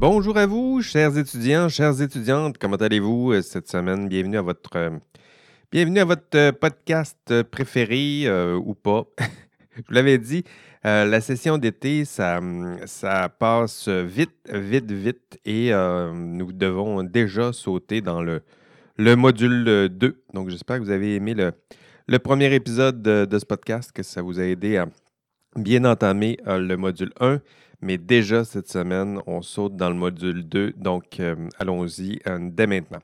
Bonjour à vous, chers étudiants, chères étudiantes. Comment allez-vous euh, cette semaine? Bienvenue à votre, euh, bienvenue à votre euh, podcast préféré ou pas. Je vous l'avais dit, la session d'été, ça, passe vite, vite, vite et nous devons déjà sauter dans le, le module 2. Donc, j'espère que vous avez aimé le, le premier épisode de, de, ce podcast, que ça vous a aidé à bien entamer le module 1. Mais déjà cette semaine, on saute dans le module 2, donc euh, allons-y euh, dès maintenant.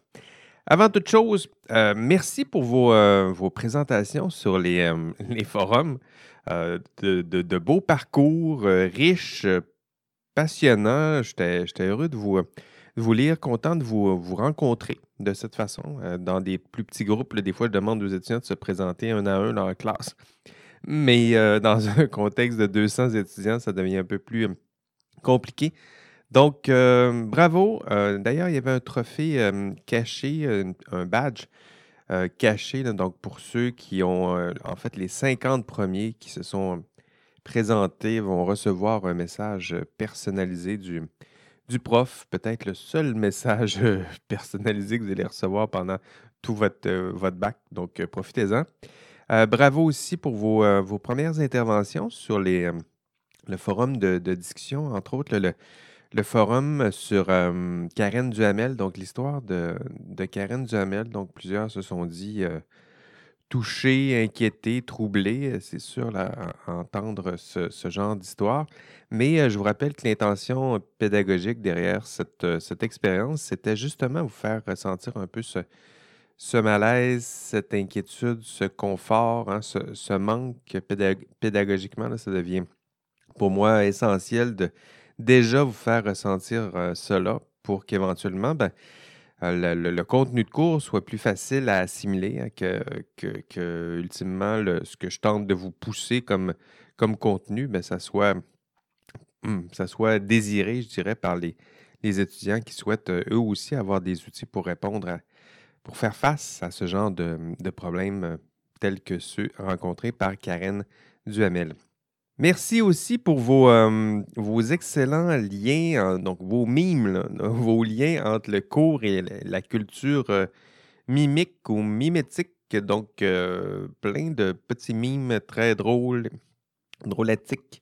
Avant toute chose, euh, merci pour vos, vos, présentations sur les, les forums. De, de, beaux parcours riches, passionnants. J'étais heureux de vous, vous lire, content de vous, vous rencontrer de cette façon. dans des plus petits groupes, des fois, je demande aux étudiants de se présenter un à un dans la classe. Mais dans un contexte de 200 étudiants, ça devient un peu plus compliqué. Donc, euh, bravo. Euh, d'ailleurs, il y avait un trophée euh, caché, un badge caché. donc, pour ceux qui ont, en fait, les 50 premiers qui se sont présentés vont recevoir un message personnalisé du, du prof. Peut-être le seul message personnalisé que vous allez recevoir pendant tout votre, votre bac. Donc, profitez-en. bravo aussi pour vos, vos premières interventions sur les le forum de, discussion, entre autres, le, forum sur euh, Karen Duhamel, donc l'histoire de, Karen Duhamel. Donc, plusieurs se sont dit euh, touchés, inquiétés, troublés. Euh, c'est sûr, à entendre ce, genre d'histoire. Mais je vous rappelle que l'intention pédagogique derrière cette, cette expérience, c'était justement vous faire ressentir un peu ce, ce malaise, cette inquiétude, ce confort, hein, ce, manque pédagogiquement, là, ça devient pour moi essentiel de déjà vous faire ressentir euh, cela pour qu'éventuellement, ben, euh, le, contenu de cours soit plus facile à assimiler hein, que, ultimement ce que je tente de vous pousser comme, contenu, ben, ça, soit, hum, ça soit désiré, je dirais, par les, étudiants qui souhaitent euh, eux aussi avoir des outils pour répondre pour faire face à ce genre de, de problèmes tels que ceux rencontrés par Karen Duhamel. Merci aussi pour vos, euh, excellents liens, donc vos mimes, vos liens entre le cours et la culture euh, mimique ou mimétique. Donc, euh, plein de petits mimes très drôles, drôlatiques.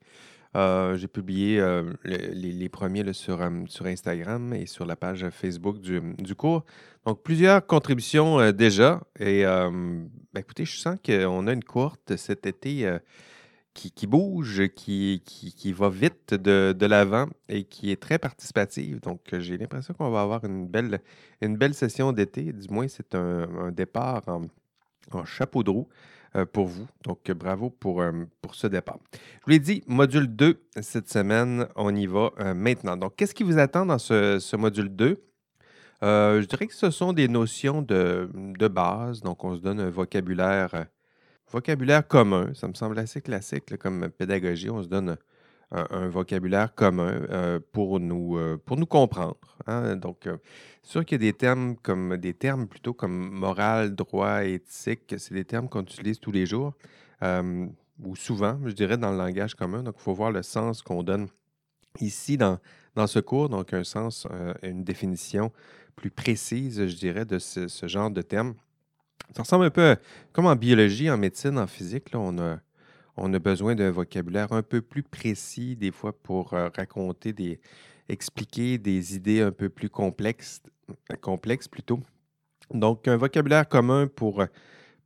J'ai publié les, premiers sur, Instagram et sur la page Facebook du, cours. Donc, plusieurs contributions déjà. Et ben, écoutez, je sens qu'on a une courte cet été qui, bouge, qui, qui, va vite de, l'avant et qui est très participative. Donc, j'ai l'impression qu'on va avoir une belle, une belle session d'été. Du moins, c'est un, départ en, chapeau de roue euh, pour vous. Donc, bravo pour, euh, pour ce départ. Je vous l'ai dit, module 2 cette semaine, on y va euh, maintenant. Donc, qu'est-ce qui vous attend dans ce, module 2? je dirais que ce sont des notions de, de, base. Donc, on se donne un vocabulaire vocabulaire commun, ça me semble assez classique comme pédagogie. On se donne un, vocabulaire commun euh, pour, nous, euh, pour nous comprendre. Hein. Donc, euh, sûr qu'il y a des termes comme des termes plutôt comme moral, droit, éthique, c'est des termes qu'on utilise tous les jours ou souvent, je dirais, dans le langage commun. Donc, il faut voir le sens qu'on donne ici dans, dans ce cours, donc un sens, une définition plus précise, je dirais, de ce, ce genre de termes. Ça ressemble un peu comme en biologie, en médecine, en physique. Là, on, a, on a besoin d'un vocabulaire un peu plus précis, des fois, pour euh, raconter des. expliquer des idées un peu plus complexes, complexes plutôt. Donc, un vocabulaire commun pour,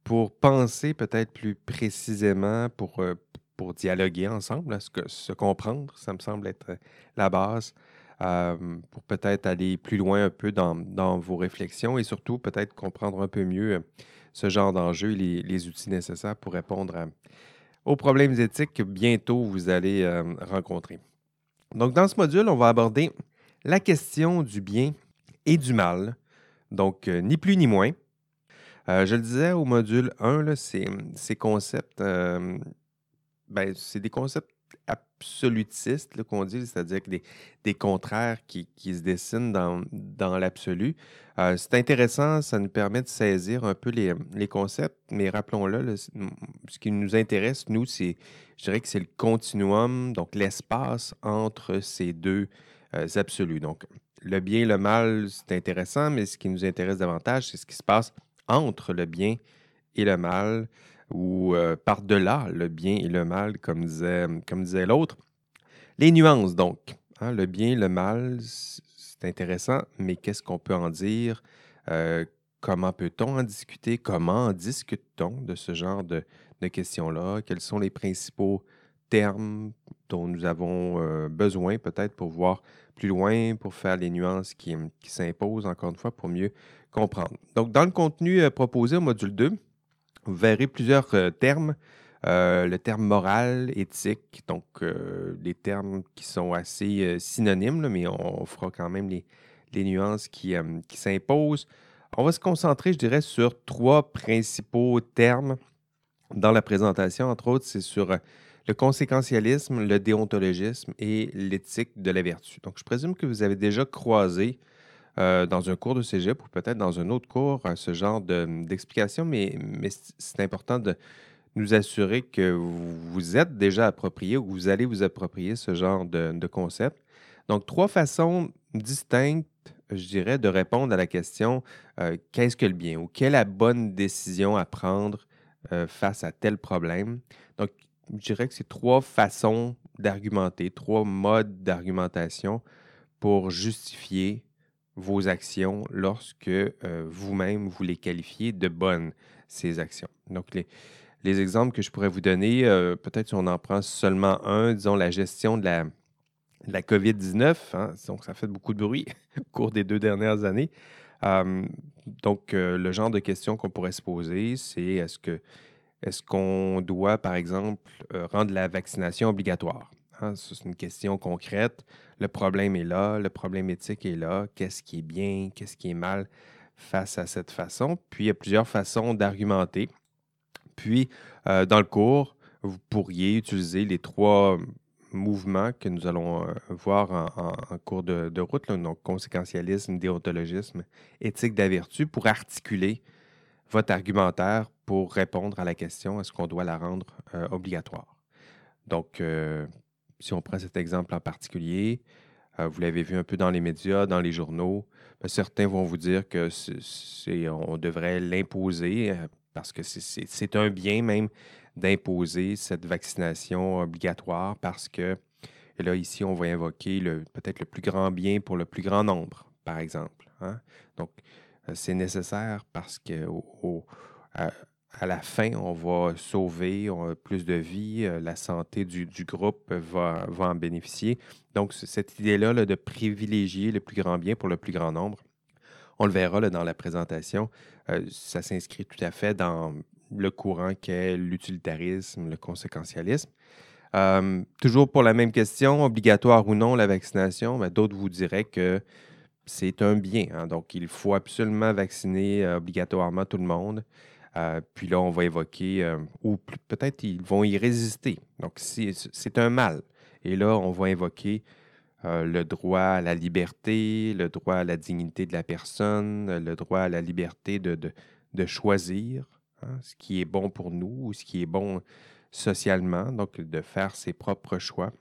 pour penser peut-être plus précisément, pour, euh, pour dialoguer ensemble, se, se comprendre, ça me semble être la base. Euh, pour peut-être aller plus loin un peu dans, vos réflexions et surtout peut-être comprendre un peu mieux ce genre d'enjeux, les, les, outils nécessaires pour répondre aux problèmes éthiques que bientôt vous allez euh, rencontrer. Donc, dans ce module, on va aborder la question du bien et du mal. Donc, euh, ni plus ni moins. Euh, je le disais au module 1, ces, ces, concepts, ben, c'est des concepts absolutistes qu'on dit, c'est-à-dire que des, contraires qui, se dessinent dans, dans l'absolu. Euh, c'est intéressant, ça nous permet de saisir un peu les, concepts, mais rappelons-le, ce qui nous intéresse, nous, c'est, je dirais que c'est le continuum, donc l'espace entre ces deux, absolus. Donc, le bien et le mal, c'est intéressant, mais ce qui nous intéresse davantage, c'est ce qui se passe entre le bien et le mal, ou par-delà le bien et le mal, comme disait, comme disait l'autre. Les nuances, donc. Hein, le bien, le mal, c'est intéressant, mais qu'est-ce qu'on peut en dire? comment peut-on en discuter? Comment discute-t-on de ce genre de, questions-là? Quels sont les principaux termes dont nous avons besoin peut-être pour voir plus loin, pour faire les nuances qui, qui s'imposent, encore une fois, pour mieux comprendre? Donc, dans le contenu proposé au module 2, vous verrez plusieurs termes. le terme moral, éthique, donc des termes qui sont assez synonymes, mais on, fera quand même les, nuances qui, qui s'imposent. On va se concentrer, je dirais, sur trois principaux termes dans la présentation. Entre autres, c'est sur euh, le conséquentialisme, le déontologisme et l'éthique de la vertu. Donc, je présume que vous avez déjà croisé euh, dans un cours de cégep ou peut-être dans un autre cours euh, ce genre d'explication, mais, c'est important de nous assurer que vous êtes déjà approprié ou que vous allez vous approprier ce genre de, de concept. Donc, trois façons distinctes je dirais, de répondre à la question euh, qu'est-ce que le bien ou quelle est la bonne décision à prendre face à tel problème? Donc, je dirais que c'est trois façons d'argumenter, trois modes d'argumentation pour justifier vos actions lorsque euh, vous-même vous les qualifiez de bonnes, ces actions. Donc, les, les exemples que je pourrais vous donner, peut-être si on en prend seulement un, disons la gestion de la, la COVID-19. Hein, donc, ça fait beaucoup de bruit au cours des deux dernières années. donc, euh, le genre de questions qu'on pourrait se poser, c'est est-ce que est-ce qu'on doit, par exemple, euh, rendre la vaccination obligatoire? Hein? c'est une question concrète. Le problème est là, le problème éthique est là. Qu'est-ce qui est bien, qu'est-ce qui est mal face à cette façon? Puis, il y a plusieurs façons d'argumenter. Puis, euh, dans le cours, vous pourriez utiliser les trois mouvements que nous allons euh, voir en, cours de, route, donc conséquentialisme, déontologisme, éthique de la vertu, pour articuler votre argumentaire pour répondre à la question est-ce qu'on doit la rendre euh, obligatoire? Donc, si on prend cet exemple en particulier, vous l'avez vu un peu dans les médias, dans les journaux, ben, certains vont vous dire que c'est, on devrait l'imposer parce que c'est un bien même d'imposer cette vaccination obligatoire parce que, et là, ici, on va invoquer peut-être le plus grand bien pour le plus grand nombre, par exemple. Hein. Donc, euh, c'est nécessaire parce que la fin, on va sauver plus de vies, euh, la santé du, groupe va, va, en bénéficier. Donc, cette idée-là de privilégier le plus grand bien pour le plus grand nombre, on le verra dans la présentation, euh, ça s'inscrit tout à fait dans le courant qu'est l'utilitarisme, le conséquentialisme. Euh, toujours pour la même question, obligatoire ou non la vaccination, ben, d'autres vous diraient que c'est un bien. Hein. donc, il faut absolument vacciner obligatoirement tout le monde. Euh, puis là, on va évoquer, ou peut-être ils vont y résister. Donc, c'est un mal. Et là, on va invoquer le droit à la liberté, le droit à la dignité de la personne, le droit à la liberté de, de choisir, Hein, ce qui est bon pour nous ou ce qui est bon socialement, donc de faire ses propres choix.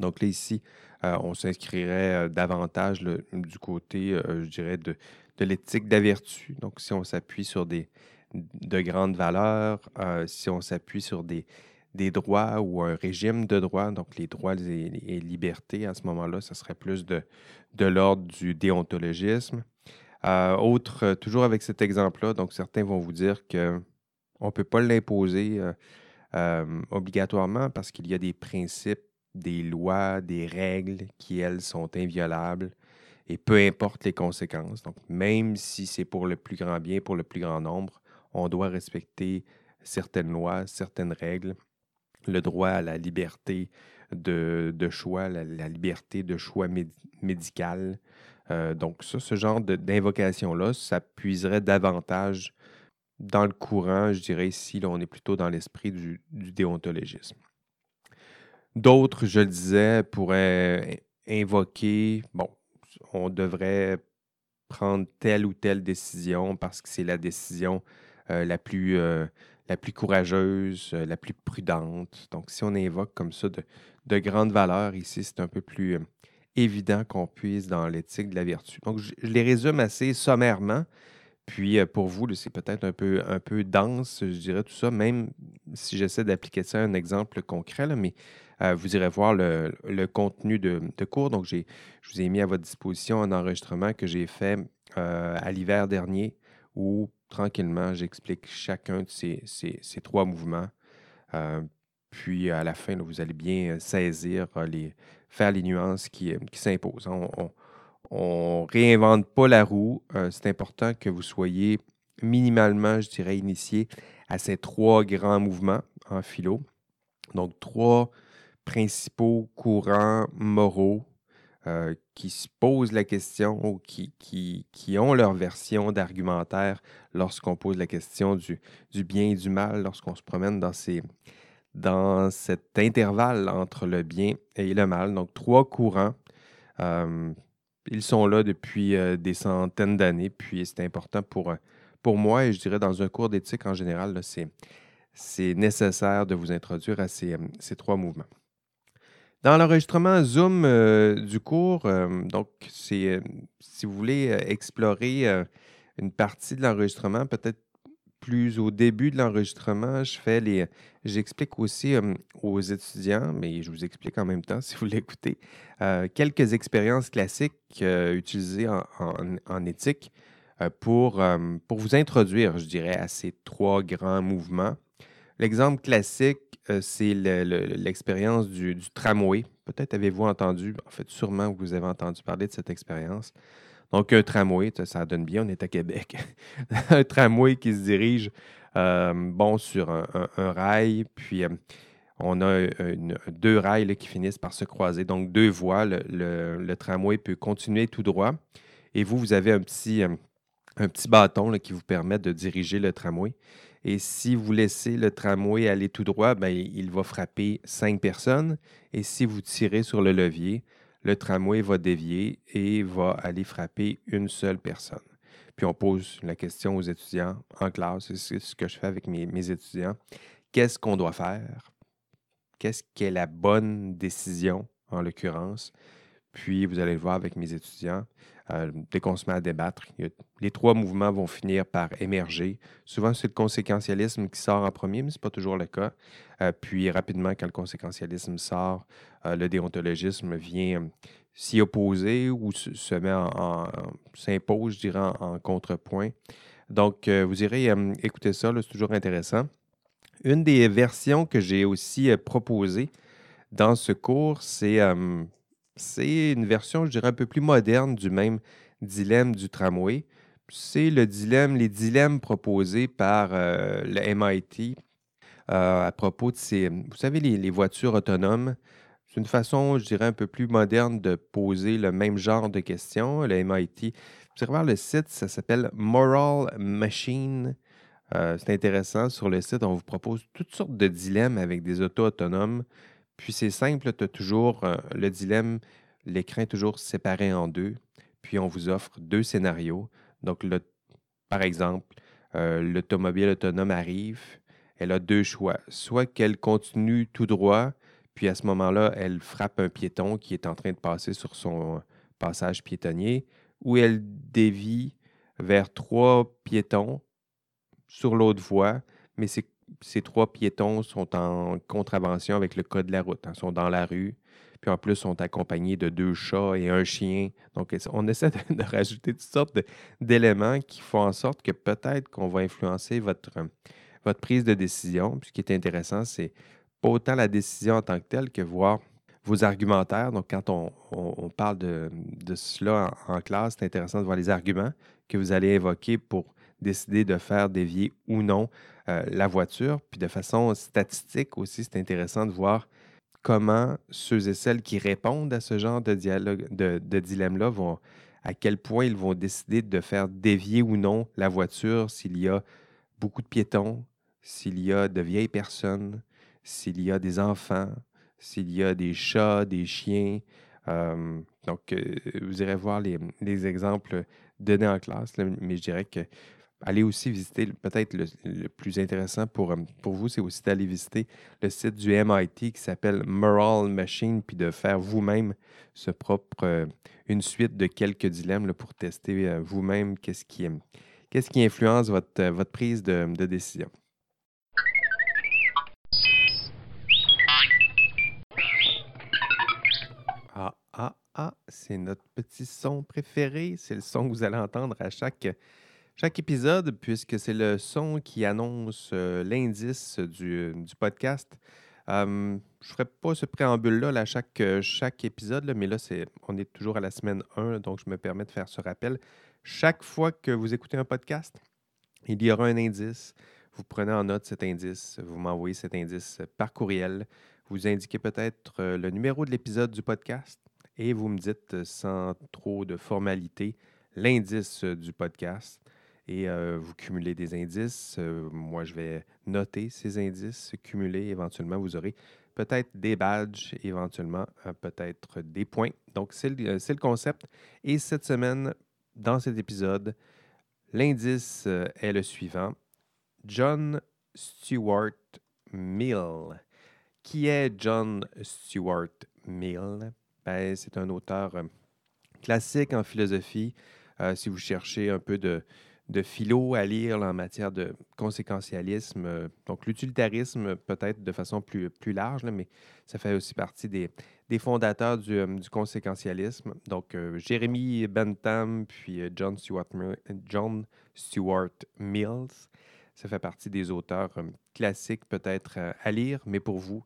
Donc là, ici, euh, on s'inscrirait euh, davantage du côté, euh, je dirais, de, l'éthique de la vertu. Donc, si on s'appuie sur des, de grandes valeurs, si on s'appuie sur des, des droits ou un régime de droits, donc les droits et, libertés, à ce moment-là, ce serait plus de, de l'ordre du déontologisme. Euh, autre, euh, toujours avec cet exemple-là, donc certains vont vous dire qu'on ne peut pas l'imposer euh, obligatoirement parce qu'il y a des principes, des lois, des règles qui, elles, sont inviolables et peu importe les conséquences. Donc, même si c'est pour le plus grand bien, pour le plus grand nombre, on doit respecter certaines lois, certaines règles, le droit à la liberté de, choix, la, liberté de choix médical, euh, donc, ça, ce genre d'invocation-là, ça puiserait davantage dans le courant, je dirais, ici, là, on est plutôt dans l'esprit du, déontologisme. D'autres, je le disais, pourraient invoquer, bon, on devrait prendre telle ou telle décision parce que c'est la décision la, plus, euh, la plus courageuse, la plus prudente. Donc, si on invoque comme ça de, de grandes valeurs ici, c'est un peu plus évident qu'on puise dans l'éthique de la vertu. Donc, je, les résume assez sommairement. Puis pour vous, c'est peut-être un peu, un peu dense, je dirais tout ça, même si j'essaie d'appliquer ça à un exemple concret, mais vous irez voir le, contenu de, cours. Donc, je vous ai mis à votre disposition un enregistrement que j'ai fait à l'hiver dernier où tranquillement, j'explique chacun de ces, trois mouvements. Euh, puis à la fin, vous allez bien saisir, euh, les, faire les nuances qui, euh, s'imposent. On ne réinvente pas la roue. c'est important que vous soyez minimalement, je dirais, initié à ces trois grands mouvements en philo. Donc, trois principaux courants moraux euh, qui se posent la question ou qui, qui, ont leur version d'argumentaire lorsqu'on pose la question du, du, bien et du mal, lorsqu'on se promène dans, ces, dans cet intervalle entre le bien et le mal. Donc, trois courants. Euh, ils sont là depuis euh, des centaines d'années, puis c'est important pour, pour moi et je dirais dans un cours d'éthique en général, c'est nécessaire de vous introduire à ces, ces trois mouvements. Dans l'enregistrement Zoom euh, du cours, euh, donc c'est euh, si vous voulez explorer une partie de l'enregistrement, peut-être plus au début de l'enregistrement, je fais les. J'explique aussi aux étudiants, mais je vous explique en même temps si vous l'écoutez, quelques expériences classiques utilisées en, éthique pour, pour vous introduire, je dirais, à ces trois grands mouvements. L'exemple classique, euh, c'est l'expérience du, tramway. Peut-être avez-vous entendu, en fait, sûrement vous avez entendu parler de cette expérience. Donc, un tramway, ça donne bien, on est à Québec. un tramway qui se dirige, euh, bon, sur un, rail, puis euh, on a deux rails qui finissent par se croiser. Donc, deux voies, le, tramway peut continuer tout droit. Et vous, vous avez un petit, un petit bâton qui vous permet de diriger le tramway. Et si vous laissez le tramway aller tout droit, ben, il va frapper cinq personnes. Et si vous tirez sur le levier, le tramway va dévier et va aller frapper une seule personne. Puis on pose la question aux étudiants en classe, c'est ce que je fais avec mes, mes étudiants. Qu'est-ce qu'on doit faire? Qu'est-ce qui est la bonne décision, en l'occurrence? Puis vous allez le voir avec mes étudiants. Euh, dès qu'on se met à débattre, les trois mouvements vont finir par émerger. Souvent, c'est le conséquentialisme qui sort en premier, mais ce n'est pas toujours le cas. Euh, puis rapidement, quand le conséquentialisme sort, euh, le déontologisme vient s'y opposer ou se, met en, s'impose, je dirais, en, contrepoint. Donc, vous irez écouter ça, c'est toujours intéressant. Une des versions que j'ai aussi proposées dans ce cours, c'est c'est une version, je dirais, un peu plus moderne du même dilemme du tramway. C'est le dilemme, les dilemmes proposés par euh, le MIT euh, à propos de ces, vous savez, les, voitures autonomes. C'est une façon, je dirais, un peu plus moderne de poser le même genre de questions. Le MIT, vous allez voir le site, ça s'appelle Moral Machine. Euh, c'est intéressant. Sur le site, on vous propose toutes sortes de dilemmes avec des autos autonomes. Puis c'est simple, tu as toujours euh, le dilemme, l'écran est toujours séparé en deux. Puis on vous offre deux scénarios. Donc, par exemple, euh, l'automobile autonome arrive, elle a deux choix. Soit qu'elle continue tout droit, puis à ce moment-là, elle frappe un piéton qui est en train de passer sur son passage piétonnier, ou elle dévie vers trois piétons sur l'autre voie, mais c'est ces trois piétons sont en contravention avec le code de la route. Ils hein, sont dans la rue, puis en plus sont accompagnés de deux chats et un chien. Donc, on essaie de, rajouter toutes sortes d'éléments qui font en sorte que peut-être qu'on va influencer votre, votre prise de décision. Puis ce qui est intéressant, c'est pas autant la décision en tant que telle que voir vos argumentaires. Donc, quand on, parle de, cela en classe, c'est intéressant de voir les arguments que vous allez évoquer pour décider de faire dévier ou non euh, la voiture. Puis de façon statistique aussi, c'est intéressant de voir comment ceux et celles qui répondent à ce genre de, dialogue, de, dilemme-là vont, à quel point ils vont décider de faire dévier ou non la voiture s'il y a beaucoup de piétons, s'il y a de vieilles personnes, s'il y a des enfants, s'il y a des chats, des chiens. Euh, donc, euh, vous irez voir les, exemples donnés en classe, mais je dirais que allez aussi visiter, peut-être le, plus intéressant pour, pour vous, c'est aussi d'aller visiter le site du MIT qui s'appelle Moral Machine, puis de faire vous-même ce propre, une suite de quelques dilemmes pour tester vous-même qu'est-ce qui, influence votre, votre prise de, de décision. Ah, ah, ah, c'est notre petit son préféré. C'est le son que vous allez entendre à chaque, chaque épisode, puisque c'est le son qui annonce euh, l'indice du, podcast. je ne ferai pas ce préambule-là à chaque, chaque épisode, mais là, c'est, on est toujours à la semaine 1, donc je me permets de faire ce rappel. Chaque fois que vous écoutez un podcast, il y aura un indice. Vous prenez en note cet indice, vous m'envoyez cet indice par courriel. Vous indiquez peut-être euh, le numéro de l'épisode du podcast et vous me dites euh, sans trop de formalité l'indice euh, du podcast et vous cumulez des indices. moi, je vais noter ces indices cumulés. Éventuellement, vous aurez peut-être des badges, éventuellement, peut-être des points. Donc, c'est le, concept. Et cette semaine, dans cet épisode, l'indice est le suivant. John Stuart Mill. Qui est John Stuart Mill? Ben, c'est un auteur classique en philosophie. Si vous cherchez un peu de, de philo à lire en matière de conséquentialisme, euh, donc l'utilitarisme peut-être de façon plus, plus large, mais ça fait aussi partie des, des fondateurs du, du, conséquentialisme. Donc Jérémy Bentham puis John Stuart, John Stuart Mills. Ça fait partie des auteurs classiques peut-être à lire, mais pour vous,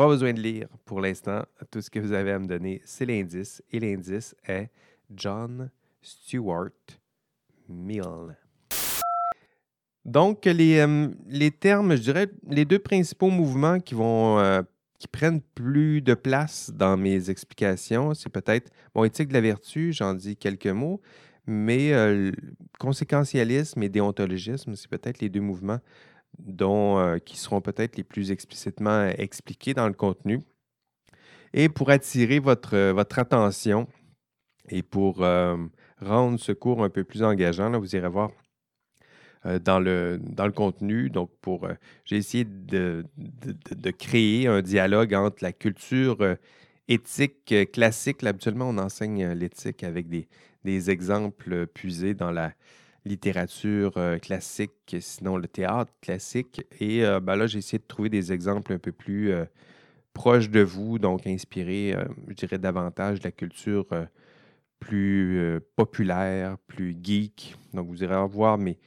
pas besoin de lire pour l'instant. Tout ce que vous avez à me donner, c'est l'indice. Et l'indice est John Stuart Donc, les, euh, les, termes, je dirais, les deux principaux mouvements qui vont euh, qui prennent plus de place dans mes explications, c'est peut-être mon éthique de la vertu, j'en dis quelques mots, mais euh, conséquentialisme et déontologisme, c'est peut-être les deux mouvements dont, euh, qui seront peut-être les plus explicitement expliqués dans le contenu. Et pour attirer votre, votre attention et pour rendre ce cours un peu plus engageant, vous irez voir dans, le, dans le contenu. Donc, pour j'ai essayé de, créer un dialogue entre la culture éthique classique. habituellement, on enseigne l'éthique avec des, des exemples puisés dans la, littérature euh, classique, sinon le théâtre classique. Et euh, ben là, j'ai essayé de trouver des exemples un peu plus euh, proches de vous, donc inspirés, je dirais, davantage de la culture plus populaire, plus geek. Donc, vous irez voir mes,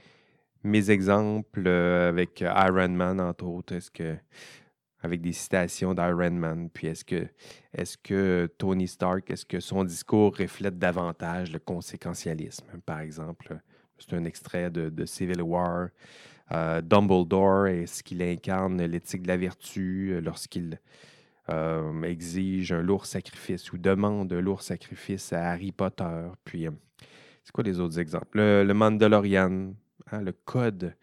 mes exemples avec Iron Man, entre autres. Est-ce que avec des citations d'Iron Man. Puis est-ce que, est que Tony Stark, est-ce que son discours reflète davantage le conséquentialisme, par exemple? C'est un extrait de, Civil War. Euh, Dumbledore, est-ce qu'il incarne l'éthique de la vertu euh, lorsqu'il euh, exige un lourd sacrifice ou demande un lourd sacrifice à Harry Potter? Puis, c'est quoi les autres exemples? Le, Mandalorian, hein, le code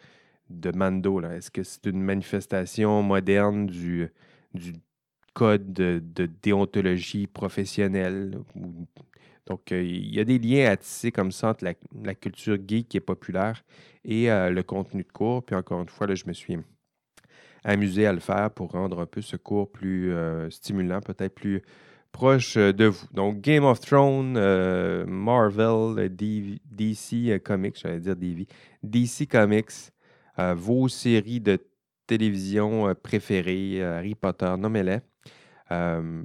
de Mando, est-ce que c'est une manifestation moderne du, code de, déontologie professionnelle donc, euh, il y a des liens à tisser comme ça entre la, culture geek qui est populaire et euh, le contenu de cours. Puis encore une fois, là, je me suis amusé à le faire pour rendre un peu ce cours plus euh, stimulant, peut-être plus proche de vous. Donc, Game of Thrones, Marvel, DC Comics, j'allais dire DV, DC Comics, vos séries de télévision préférées, Harry Potter, nommez-les.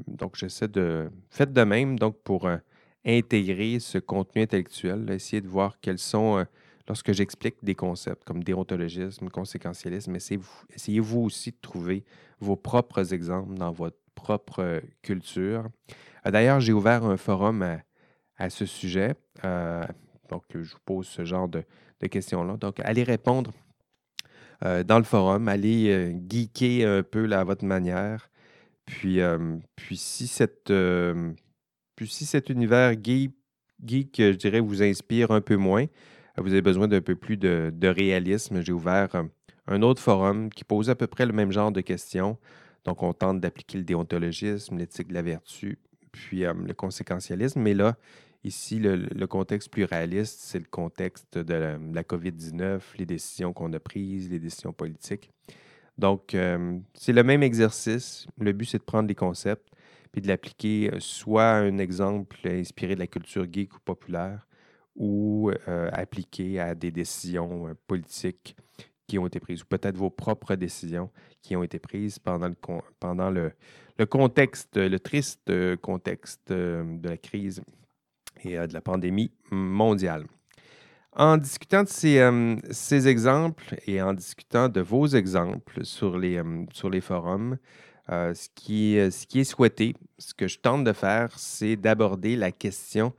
donc, j'essaie de... Faites de même, donc, pour intégrer ce contenu intellectuel, essayer de voir quels sont, euh, lorsque j'explique des concepts comme déontologisme, conséquentialisme, essayez-vous essayez -vous aussi de trouver vos propres exemples dans votre propre euh, culture. Euh, d'ailleurs, j'ai ouvert un forum à, ce sujet. donc, je vous pose ce genre de, questions-là. Donc, allez répondre dans le forum, allez geeker un peu à votre manière. Puis, si cette puis si cet univers geek, je dirais, vous inspire un peu moins, vous avez besoin d'un peu plus de, réalisme, j'ai ouvert un, autre forum qui pose à peu près le même genre de questions. Donc, on tente d'appliquer le déontologisme, l'éthique de la vertu, puis le conséquentialisme. Mais là, Ici, le, contexte plus réaliste, c'est le contexte de la, COVID-19, les décisions qu'on a prises, les décisions politiques. Donc, euh, c'est le même exercice. Le but, c'est de prendre des concepts puis de l'appliquer soit à un exemple inspiré de la culture geek ou populaire ou euh, appliqué à des décisions politiques qui ont été prises, ou peut-être vos propres décisions qui ont été prises pendant le, pendant le, le contexte, le triste contexte de la crise et de la pandémie mondiale. En discutant de ces, ces, exemples et en discutant de vos exemples sur les, sur les forums, ce, qui, ce qui est souhaité, ce que je tente de faire, c'est d'aborder la question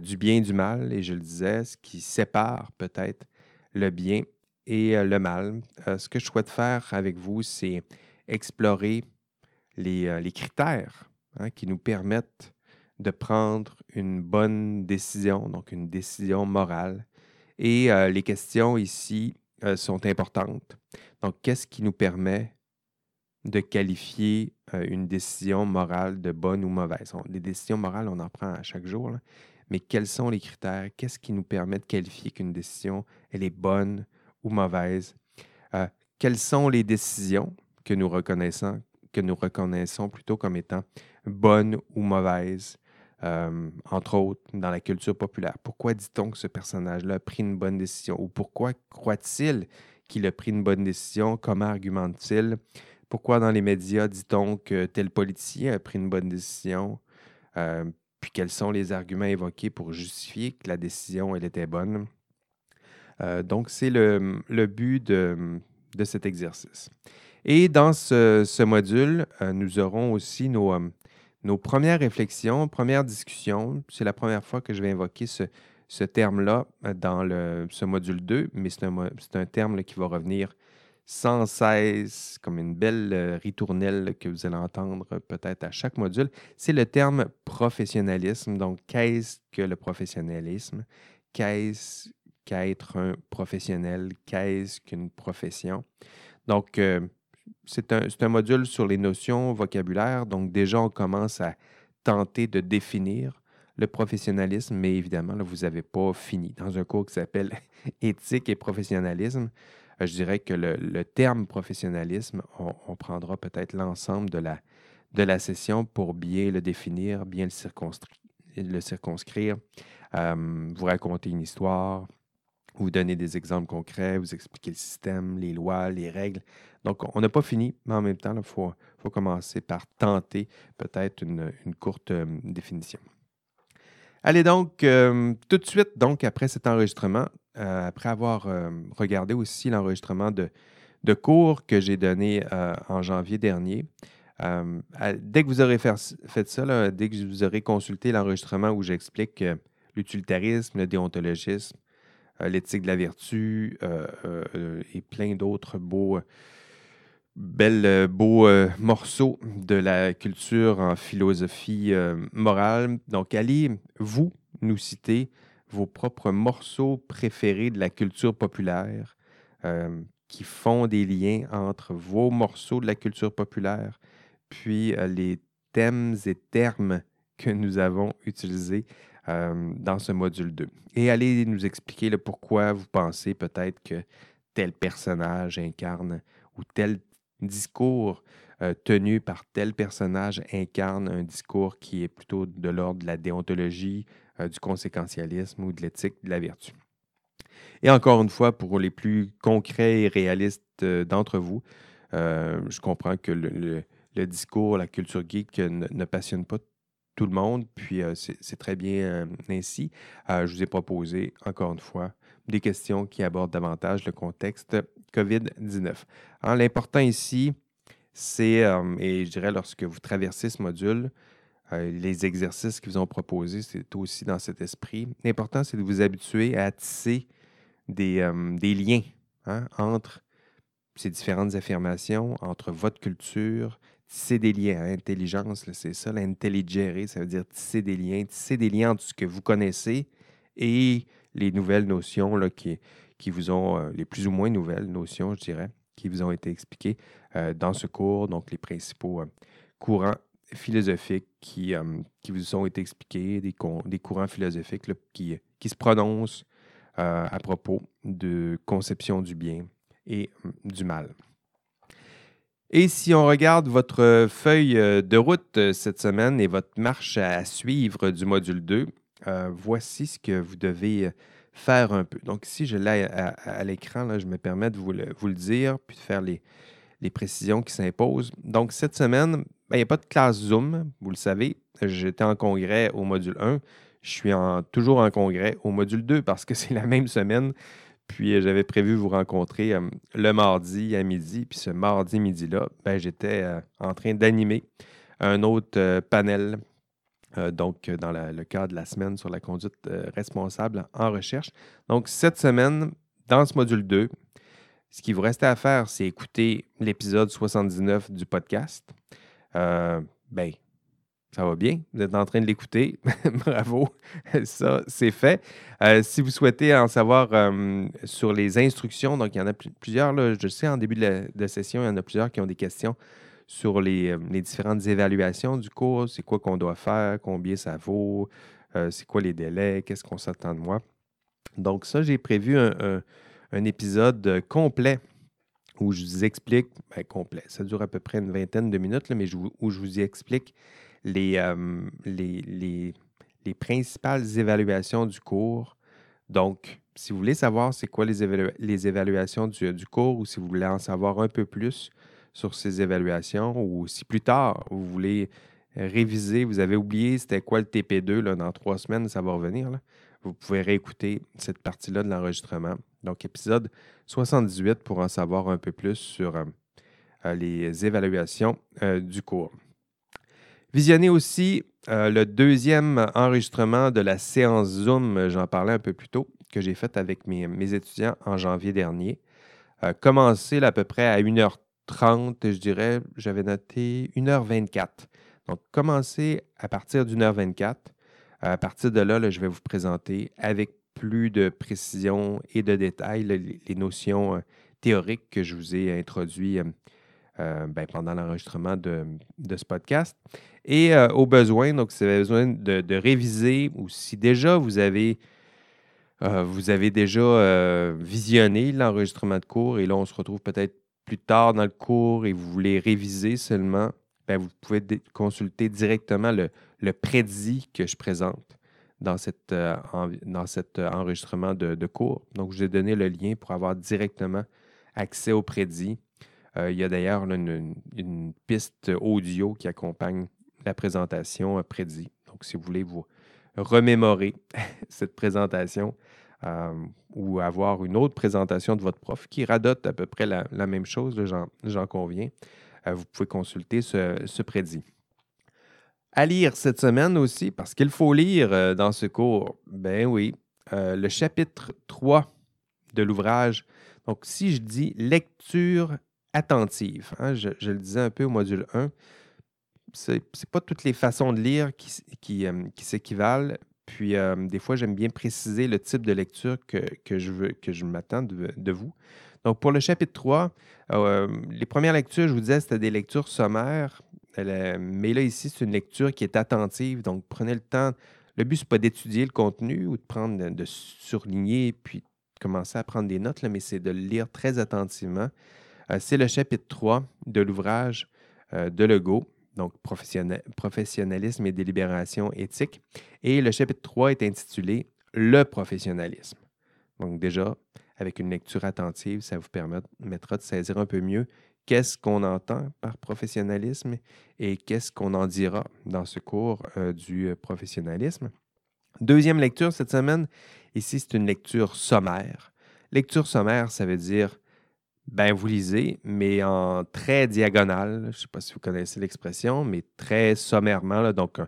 du bien et du mal, et je le disais, ce qui sépare peut-être le bien et le mal. ce que je souhaite faire avec vous, c'est explorer les, critères hein, qui nous permettent de prendre une bonne décision, donc une décision morale. Et euh, les questions ici euh, sont importantes. Donc, qu'est-ce qui nous permet de qualifier euh, une décision morale de bonne ou mauvaise? Les décisions morales, on en prend à chaque jour, mais quels sont les critères? Qu'est-ce qui nous permet de qualifier qu'une décision, elle est bonne ou mauvaise? quelles sont les décisions que nous reconnaissons, que nous reconnaissons plutôt comme étant bonnes ou mauvaises? Euh, entre autres, dans la culture populaire? Pourquoi dit-on que ce personnage-là a pris une bonne décision? Ou pourquoi croit-il qu'il a pris une bonne décision? Comment argumente-t-il? Pourquoi dans les médias dit-on que tel politicien a pris une bonne décision? Euh, puis quels sont les arguments évoqués pour justifier que la décision, était bonne? Euh, donc, c'est le, but de, cet exercice. Et dans ce module, nous aurons aussi nos, nos premières réflexions, premières discussions. C'est la première fois que je vais invoquer ce, terme-là euh, dans ce module 2, mais c'est un, terme qui va revenir sans cesse, comme une belle euh, ritournelle que vous allez entendre peut-être à chaque module. C'est le terme professionnalisme. Donc, qu'est-ce que le professionnalisme? Qu'est-ce qu'être un professionnel? Qu'est-ce qu'une profession? Donc, euh, c'est un, module sur les notions vocabulaires. Donc, déjà, on commence à tenter de définir le professionnalisme, mais évidemment, vous n'avez pas fini. Dans un cours qui s'appelle Éthique et professionnalisme, euh, je dirais que le, terme professionnalisme, on, prendra peut-être l'ensemble de la, de la session pour bien le définir, bien le circonscrire, euh, vous raconter une histoire, vous donner des exemples concrets, vous expliquer le système, les lois, les règles. Donc, on n'a pas fini, mais en même temps, il faut, commencer par tenter peut-être une, courte euh, définition. Allez donc, euh, tout de suite, donc, après cet enregistrement, euh, après avoir regardé aussi l'enregistrement de, cours que j'ai donné en janvier dernier, dès que vous aurez fait, ça, dès que vous aurez consulté l'enregistrement où j'explique l'utilitarisme, le déontologisme, l'éthique de la vertu et plein d'autres beaux bel euh, beau euh, morceau de la culture en philosophie euh, morale. Donc, allez, vous, nous citer vos propres morceaux préférés de la culture populaire qui font des liens entre vos morceaux de la culture populaire, puis les thèmes et termes que nous avons utilisés dans ce module 2. Et allez nous expliquer le pourquoi vous pensez peut-être que tel personnage incarne ou tel discours euh, tenu par tel personnage incarne un discours qui est plutôt de l'ordre de la déontologie, euh, du conséquentialisme ou de l'éthique de la vertu. Et encore une fois, pour les plus concrets et réalistes euh, d'entre vous, je comprends que le, discours, la culture geek ne, passionne pas tout le monde, puis c'est très bien ainsi. je vous ai proposé, encore une fois, des questions qui abordent davantage le contexte COVID-19. Hein, l'important ici, c'est, euh, et je dirais lorsque vous traversez ce module, euh, les exercices qu'ils vous ont proposés, c'est aussi dans cet esprit. L'important, c'est de vous habituer à tisser des, euh, liens hein, entre ces différentes affirmations, entre votre culture, tisser des liens. Hein, intelligence, c'est ça, l'intelligere, ça veut dire tisser des liens, tisser des liens entre ce que vous connaissez et les nouvelles notions là, qui, qui vous ont, euh, les plus ou moins nouvelles notions, je dirais, qui vous ont été expliquées dans ce cours, donc les principaux courants philosophiques qui, qui vous ont été expliqués, des, des courants philosophiques qui, qui se prononcent à propos de conception du bien et du mal. Et si on regarde votre feuille de route cette semaine et votre marche à suivre du module 2, voici ce que vous devez faire un peu. Donc ici, je l'ai à, l'écran, je me permets de vous le, dire, puis de faire les, précisions qui s'imposent. Donc cette semaine, il n'y a pas de classe Zoom, vous le savez. J'étais en congrès au module 1. Je suis toujours en congrès au module 2 parce que c'est la même semaine. Puis j'avais prévu vous rencontrer euh, le mardi à midi. Puis ce mardi midi-là, ben, j'étais euh, en train d'animer un autre euh, panel euh, donc dans le cadre de la semaine sur la conduite euh, responsable en recherche. Donc, cette semaine, dans ce module 2, ce qui vous reste à faire, c'est écouter l'épisode 79 du podcast. Euh, ben, ça va bien. Vous êtes en train de l'écouter. Bravo. Ça, c'est fait. si vous souhaitez en savoir sur les instructions, donc il y en a plusieurs. Je sais, en début de session, il y en a plusieurs qui ont des questions sur euh, les, différentes évaluations du cours, c'est quoi qu'on doit faire, combien ça vaut, euh, c'est quoi les délais, qu'est-ce qu'on s'attend de moi? Donc ça, j'ai prévu un, épisode complet où je vous explique, ben, complet, ça dure à peu près une vingtaine de minutes, mais où je vous explique euh, les, les, les, principales évaluations du cours. Donc, si vous voulez savoir c'est quoi les, les évaluations du, du, cours ou si vous voulez en savoir un peu plus sur ces évaluations ou si plus tard, vous voulez réviser, vous avez oublié c'était quoi le TP2, là, dans trois semaines, ça va revenir, vous pouvez réécouter cette partie-là de l'enregistrement. Donc, épisode 78 pour en savoir un peu plus sur euh, euh, les évaluations euh, du cours. Visionnez aussi le deuxième enregistrement de la séance Zoom, j'en parlais un peu plus tôt, que j'ai fait avec mes, mes, étudiants en janvier dernier. commencé à peu près à 1h30 30, je dirais, j'avais noté 1h24. Donc, commencez à partir d'une heure 24. À partir de là, je vais vous présenter avec plus de précision et de détails les, notions euh, théoriques que je vous ai introduites euh, euh, ben, pendant l'enregistrement de, ce podcast. Et au besoin, donc si vous avez besoin de, réviser ou si déjà vous avez, vous avez déjà visionné l'enregistrement de cours et là, on se retrouve peut-être plus tard dans le cours et vous voulez réviser seulement, ben, vous pouvez consulter directement le, le, prédit que je présente dans, euh, dans cet euh, enregistrement de, cours. Donc, je vous ai donné le lien pour avoir directement accès au prédit. Euh, il y a d'ailleurs une, une, piste audio qui accompagne la présentation prédit. Donc, si vous voulez vous remémorer cette présentation, ou avoir une autre présentation de votre prof qui radote à peu près la, même chose, j'en conviens, vous pouvez consulter ce, prédit. À lire cette semaine aussi, parce qu'il faut lire euh, dans ce cours, ben oui, le chapitre 3 de l'ouvrage. Donc, si je dis lecture attentive, hein, je, le disais un peu au module 1, ce n'est pas toutes les façons de lire qui, qui s'équivalent, puis, euh, des fois, j'aime bien préciser le type de lecture que, je veux, que je m'attends de, vous. Donc, pour le chapitre 3, euh, les premières lectures, je vous disais, c'était des lectures sommaires. Mais là, ici, c'est une lecture qui est attentive. Donc, prenez le temps. Le but, ce n'est pas d'étudier le contenu ou de prendre, de surligner, puis commencer à prendre des notes, mais c'est de le lire très attentivement. Euh, c'est le chapitre 3 de l'ouvrage de Legault donc professionnalisme et délibération éthique. Et le chapitre 3 est intitulé Le professionnalisme. Donc déjà, avec une lecture attentive, ça vous permettra de saisir un peu mieux qu'est-ce qu'on entend par professionnalisme et qu'est-ce qu'on en dira dans ce cours euh, du euh, professionnalisme. Deuxième lecture cette semaine, ici c'est une lecture sommaire. Lecture sommaire, ça veut dire ben, vous lisez, mais en très diagonale. Je ne sais pas si vous connaissez l'expression, mais très sommairement. donc, euh,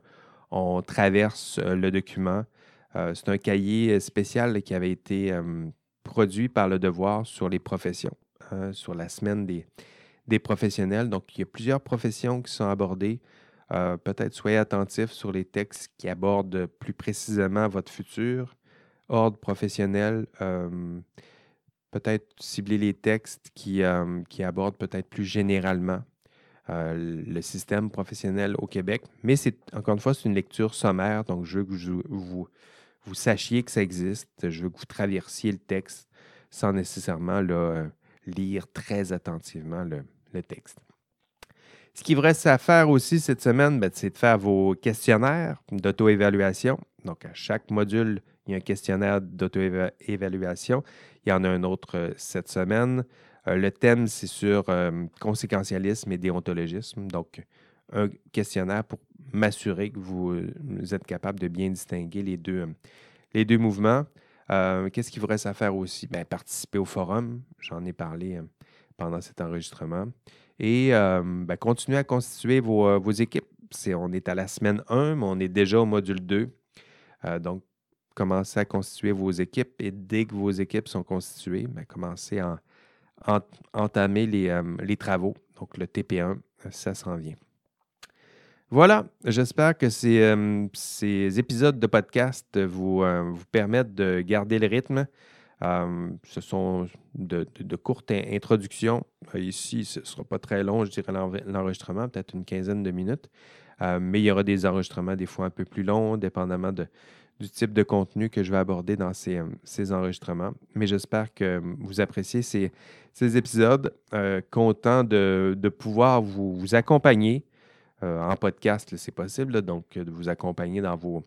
on traverse le document. C'est un cahier spécial qui avait été produit par le Devoir sur les professions, hein, sur la semaine des, des, professionnels. Donc, il y a plusieurs professions qui sont abordées. Peut-être soyez attentifs sur les textes qui abordent plus précisément votre futur, ordre professionnel peut-être cibler les textes qui, euh, qui abordent peut-être plus généralement le système professionnel au Québec. Mais c'est encore une fois, c'est une lecture sommaire, donc je veux que vous, vous, sachiez que ça existe. Je veux que vous traversiez le texte sans nécessairement lire très attentivement le texte. Ce qui vous reste à faire aussi cette semaine, ben, c'est de faire vos questionnaires d'auto-évaluation. Donc, à chaque module, il y a un questionnaire d'auto-évaluation. Il y en a un autre euh, cette semaine. Euh, le thème, c'est sur euh, conséquentialisme et déontologisme. Donc, un questionnaire pour m'assurer que vous, êtes capable de bien distinguer les deux, les deux mouvements. Qu'est-ce qu'il vous reste à faire aussi? Ben, participer au forum. J'en ai parlé pendant cet enregistrement. Et ben, continuez à constituer vos, vos équipes. on est à la semaine 1, mais on est déjà au module 2. donc, commencez à constituer vos équipes et dès que vos équipes sont constituées, ben, commencez à entamer les, travaux. Donc, le TP1, ça s'en vient. Voilà, j'espère que ces, épisodes de podcast vous permettent de garder le rythme. Euh, ce sont de, courtes introductions. Euh, ici, ce ne sera pas très long, je dirais l'enregistrement, peut-être une quinzaine de minutes. Euh, mais il y aura des enregistrements des fois un peu plus longs, dépendamment du type de contenu que je vais aborder dans ces, enregistrements. Mais j'espère que vous appréciez ces, épisodes, content de, pouvoir vous, accompagner en podcast, c'est possible, donc de vous accompagner dans vos,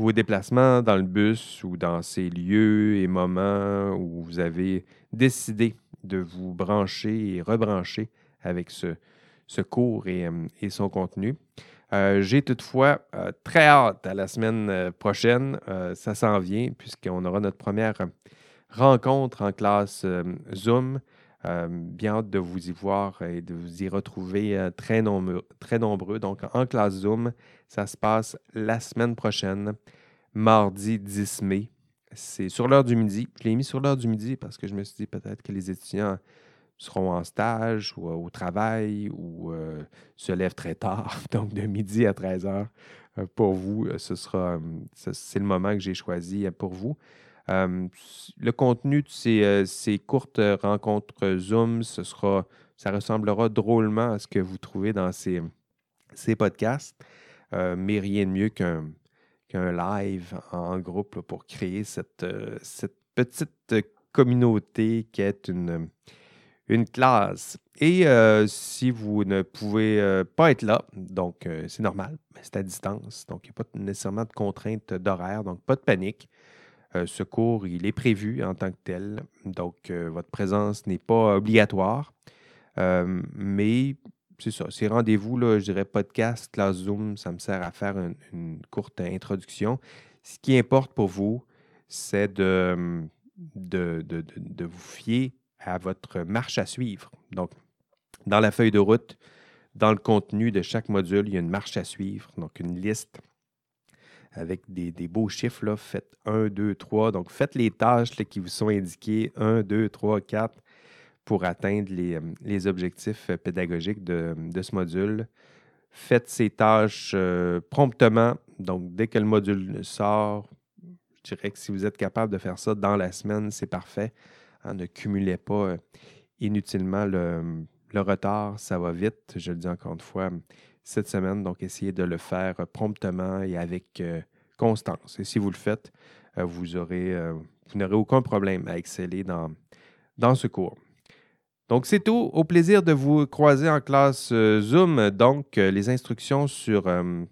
vos déplacements dans le bus ou dans ces lieux et moments où vous avez décidé de vous brancher et rebrancher avec ce, ce cours et, euh, son contenu. Euh, j'ai toutefois euh, très hâte à la semaine prochaine. ça s'en vient puisqu'on aura notre première rencontre en classe Zoom. Bien hâte de vous y voir et de vous y retrouver très, nombreux, très nombreux. Donc, en classe Zoom, ça se passe la semaine prochaine, mardi 10 mai. C'est sur l'heure du midi. Je l'ai mis sur l'heure du midi parce que je me suis dit peut-être que les étudiants seront en stage ou euh, au travail ou euh, se lèvent très tard. Donc, de midi à 13 heures, euh, pour vous, ce sera, c'est le moment que j'ai choisi pour vous. Le contenu de ces, courtes rencontres Zoom, ce sera, ça ressemblera drôlement à ce que vous trouvez dans ces, podcasts. Euh, mais rien de mieux qu'un live en groupe pour créer cette, euh, petite communauté qui est une, classe. Et euh, si vous ne pouvez pas être là, donc c'est normal, c'est à distance, donc il n'y a pas nécessairement de contraintes d'horaire, donc pas de panique. Ce cours, il est prévu en tant que tel, donc votre présence n'est pas obligatoire, mais c'est ça. Ces rendez-vous, là, je dirais podcast, classe Zoom, ça me sert à faire une, courte introduction. Ce qui importe pour vous, c'est de, de, de, vous fier à votre marche à suivre. Donc, dans la feuille de route, dans le contenu de chaque module, il y a une marche à suivre, donc une liste avec des, beaux chiffres. Là. Faites 1, 2, 3. Donc, faites les tâches qui vous sont indiquées 1, 2, 3, 4 pour atteindre les, euh, objectifs euh, pédagogiques de, ce module. Faites ces tâches euh, promptement. Donc, dès que le module sort, je dirais que si vous êtes capable de faire ça dans la semaine, c'est parfait. Hein, ne cumulez pas inutilement le, retard. Ça va vite. Je le dis encore une fois cette semaine. Donc, essayez de le faire promptement et avec constance. Et si vous le faites, vous aurez, vous n'aurez aucun problème à exceller dans, dans ce cours. Donc, c'est tout. Au plaisir de vous croiser en classe euh, Zoom. Donc, euh, les instructions sur, euh,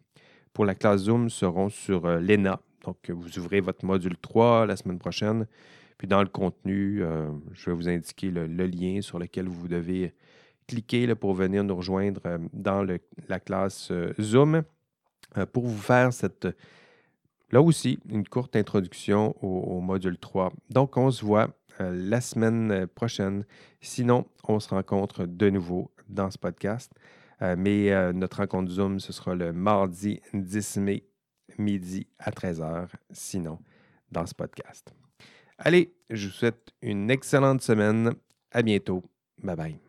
pour la classe Zoom seront sur l'ENA. Donc, vous ouvrez votre module 3 la semaine prochaine. Puis, dans le contenu, je vais vous indiquer le, lien sur lequel vous devez cliquer pour venir nous rejoindre dans la classe Zoom pour vous faire cette, là aussi, une courte introduction au module 3. Donc, on se voit euh, la semaine euh, prochaine. Sinon, on se rencontre de nouveau dans ce podcast. Euh, mais notre rencontre Zoom, ce sera le mardi 10 mai, midi à 13h, sinon dans ce podcast. Allez, je vous souhaite une excellente semaine. À bientôt. Bye bye.